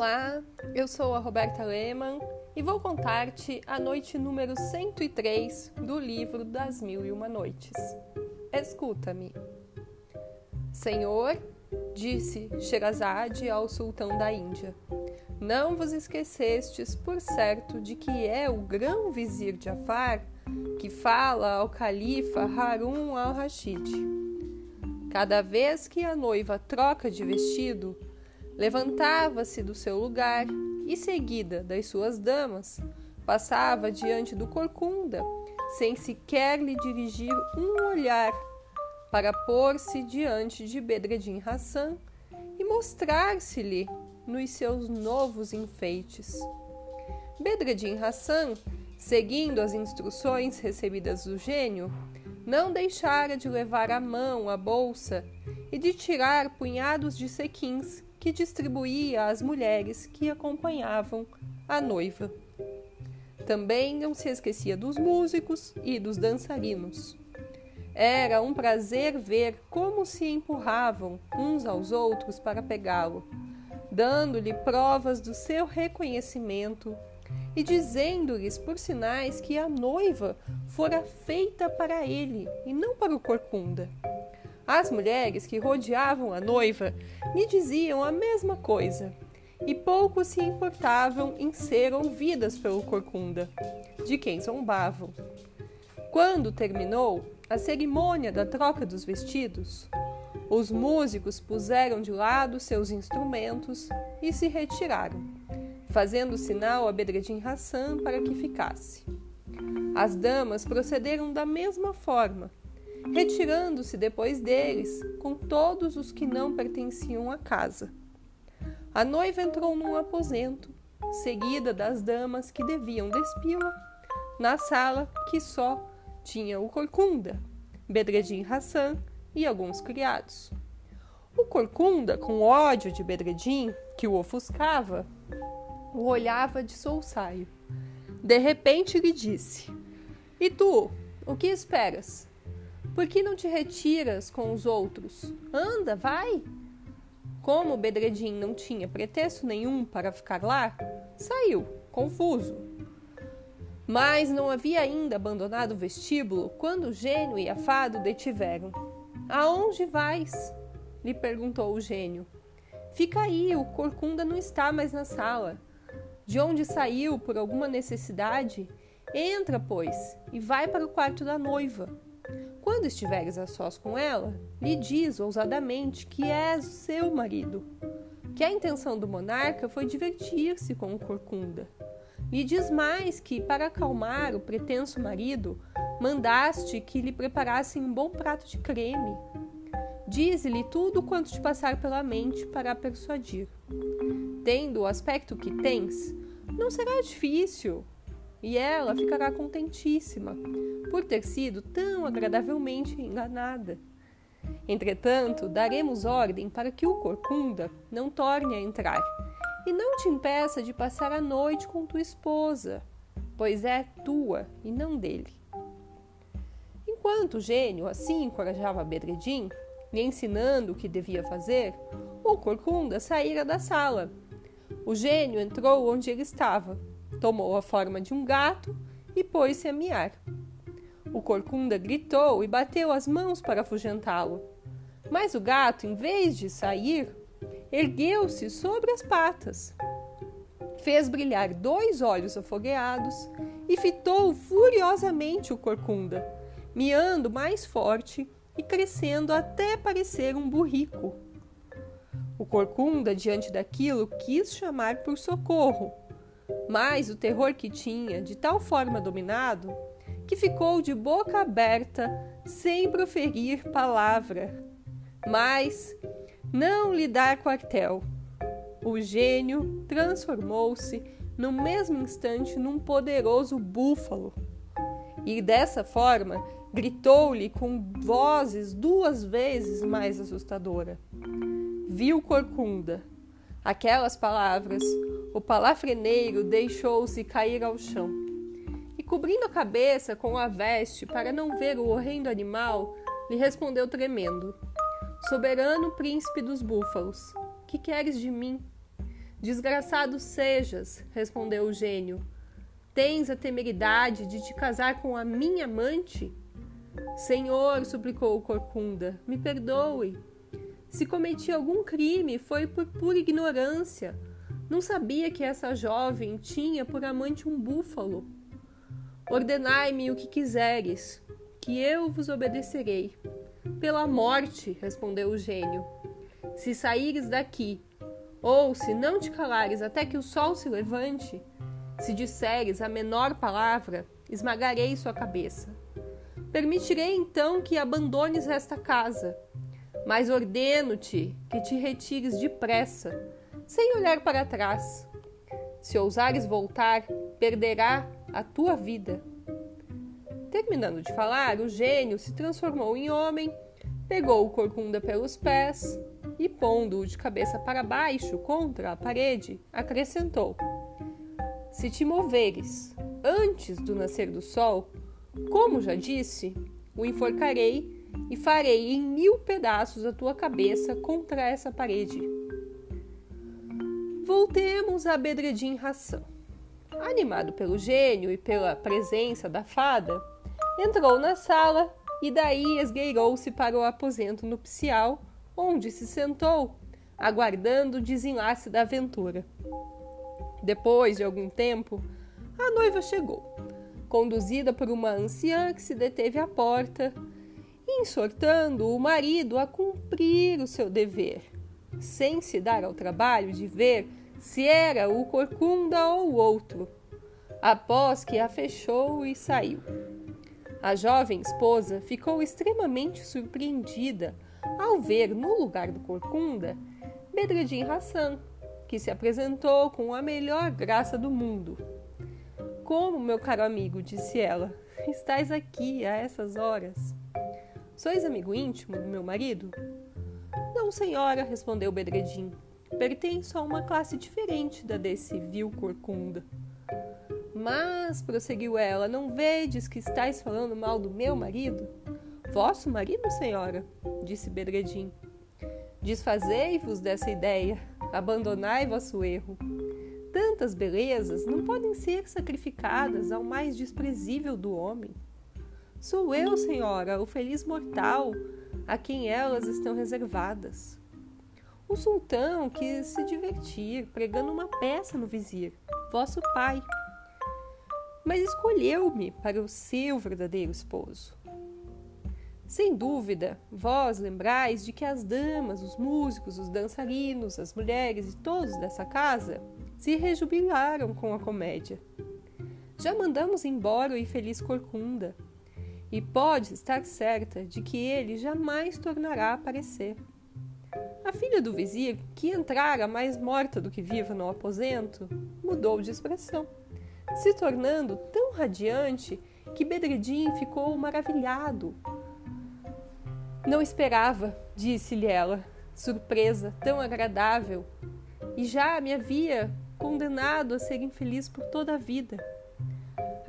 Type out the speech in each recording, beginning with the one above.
Olá, eu sou a Roberta Lehmann e vou contar-te a noite número 103 do livro das Mil e Uma Noites. Escuta-me. Senhor, disse Sherazade ao sultão da Índia, não vos esquecestes, por certo, de que é o grão vizir Jafar que fala ao califa Harun al-Rashid. Cada vez que a noiva troca de vestido, levantava-se do seu lugar e, seguida das suas damas, passava diante do corcunda, sem sequer lhe dirigir um olhar, para pôr-se diante de Bedreddin Hassan e mostrar-se-lhe nos seus novos enfeites. Bedreddin Hassan, seguindo as instruções recebidas do gênio, não deixara de levar à mão a bolsa e de tirar punhados de sequins que distribuía às mulheres que acompanhavam a noiva. Também não se esquecia dos músicos e dos dançarinos. Era um prazer ver como se empurravam uns aos outros para pegá-lo, dando-lhe provas do seu reconhecimento e dizendo-lhes por sinais que a noiva fora feita para ele e não para o corcunda. As mulheres que rodeavam a noiva lhe diziam a mesma coisa e pouco se importavam em ser ouvidas pelo corcunda, de quem zombavam. Quando terminou a cerimônia da troca dos vestidos, os músicos puseram de lado seus instrumentos e se retiraram, fazendo sinal a Bedreddin Hassan para que ficasse. As damas procederam da mesma forma retirando-se depois deles com todos os que não pertenciam à casa. A noiva entrou num aposento, seguida das damas que deviam despí-la, na sala que só tinha o corcunda, Bedreddin Hassan e alguns criados. O corcunda, com ódio de Bedreddin, que o ofuscava, o olhava de solsaio. De repente lhe disse: E tu, o que esperas? Por que não te retiras com os outros? Anda, vai! Como Bedreddin não tinha pretexto nenhum para ficar lá, saiu, confuso. Mas não havia ainda abandonado o vestíbulo quando o gênio e a fado detiveram. Aonde vais? lhe perguntou o gênio. Fica aí, o corcunda não está mais na sala. De onde saiu por alguma necessidade? Entra, pois, e vai para o quarto da noiva. Quando estiveres a sós com ela, lhe diz ousadamente que és seu marido, que a intenção do monarca foi divertir-se com o corcunda. Lhe diz mais que, para acalmar o pretenso marido, mandaste que lhe preparassem um bom prato de creme. Dize-lhe tudo quanto te passar pela mente para a persuadir. Tendo o aspecto que tens, não será difícil, e ela ficará contentíssima por ter sido tão agradavelmente enganada. Entretanto, daremos ordem para que o corcunda não torne a entrar e não te impeça de passar a noite com tua esposa, pois é tua e não dele. Enquanto o gênio assim encorajava Bedreddin, lhe ensinando o que devia fazer, o corcunda saíra da sala. O gênio entrou onde ele estava tomou a forma de um gato e pôs-se a miar. O corcunda gritou e bateu as mãos para afugentá-lo. Mas o gato, em vez de sair, ergueu-se sobre as patas, fez brilhar dois olhos afogueados e fitou furiosamente o corcunda, miando mais forte e crescendo até parecer um burrico. O corcunda, diante daquilo, quis chamar por socorro, mas o terror que tinha de tal forma dominado que ficou de boca aberta sem proferir palavra. Mas não lhe dar quartel. O gênio transformou-se no mesmo instante num poderoso búfalo. E dessa forma gritou-lhe com vozes duas vezes mais assustadora. Viu Corcunda. Aquelas palavras o palafreneiro deixou-se cair ao chão e, cobrindo a cabeça com a veste para não ver o horrendo animal, lhe respondeu tremendo: Soberano príncipe dos búfalos, que queres de mim? Desgraçado sejas, respondeu o gênio. Tens a temeridade de te casar com a minha amante? Senhor, suplicou o Corcunda, me perdoe. Se cometi algum crime, foi por pura ignorância. Não sabia que essa jovem tinha por amante um búfalo. Ordenai-me o que quiseres, que eu vos obedecerei. Pela morte, respondeu o gênio. Se saíres daqui, ou se não te calares até que o sol se levante, se disseres a menor palavra, esmagarei sua cabeça. Permitirei então que abandones esta casa, mas ordeno-te que te retires depressa, sem olhar para trás. Se ousares voltar, perderá a tua vida. Terminando de falar, o gênio se transformou em homem, pegou o corcunda pelos pés e, pondo-o de cabeça para baixo contra a parede, acrescentou: Se te moveres antes do nascer do sol, como já disse, o enforcarei e farei em mil pedaços a tua cabeça contra essa parede. Voltemos a Bedreddin Hassan. Animado pelo gênio e pela presença da fada, entrou na sala e daí esgueirou-se para o aposento nupcial, onde se sentou, aguardando o desenlace da aventura. Depois de algum tempo, a noiva chegou, conduzida por uma anciã que se deteve à porta, exortando o marido a cumprir o seu dever, sem se dar ao trabalho de ver se era o corcunda ou o outro, após que a fechou e saiu. A jovem esposa ficou extremamente surpreendida ao ver no lugar do corcunda Bedreddin Hassan, que se apresentou com a melhor graça do mundo. Como, meu caro amigo, disse ela, estás aqui a essas horas? Sois amigo íntimo do meu marido? Não, senhora, respondeu Bedreddin. Pertenço a uma classe diferente da desse vil corcunda. Mas, prosseguiu ela, não vedes que estáis falando mal do meu marido? Vosso marido, senhora? disse Bedreddin. Desfazei-vos dessa ideia, abandonai vosso erro. Tantas belezas não podem ser sacrificadas ao mais desprezível do homem. Sou eu, senhora, o feliz mortal a quem elas estão reservadas. O sultão quis se divertir pregando uma peça no vizir, vosso pai, mas escolheu-me para o seu verdadeiro esposo. Sem dúvida, vós lembrais de que as damas, os músicos, os dançarinos, as mulheres e todos dessa casa se rejubilaram com a comédia. Já mandamos embora o infeliz Corcunda, e pode estar certa de que ele jamais tornará a aparecer. A filha do vizir, que entrara mais morta do que viva no aposento, mudou de expressão, se tornando tão radiante que Bedreddin ficou maravilhado. Não esperava, disse-lhe ela, surpresa tão agradável, e já me havia condenado a ser infeliz por toda a vida.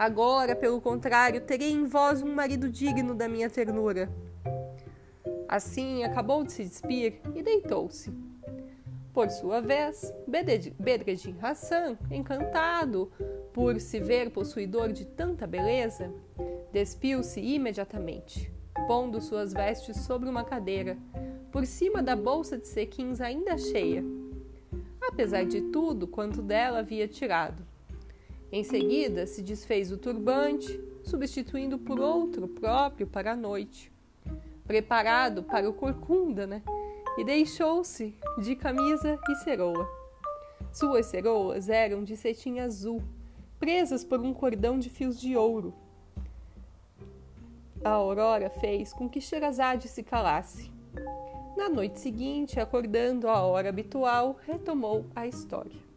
Agora, pelo contrário, terei em vós um marido digno da minha ternura. Assim, acabou de se despir e deitou-se. Por sua vez, Bedreddin Hassan, encantado por se ver possuidor de tanta beleza, despiu-se imediatamente, pondo suas vestes sobre uma cadeira, por cima da bolsa de cequins ainda cheia, apesar de tudo quanto dela havia tirado. Em seguida, se desfez o turbante, substituindo por outro próprio para a noite preparado para o corcunda, né? E deixou-se de camisa e ceroa. Suas ceroas eram de cetim azul, presas por um cordão de fios de ouro. A aurora fez com que Sherazade se calasse. Na noite seguinte, acordando à hora habitual, retomou a história.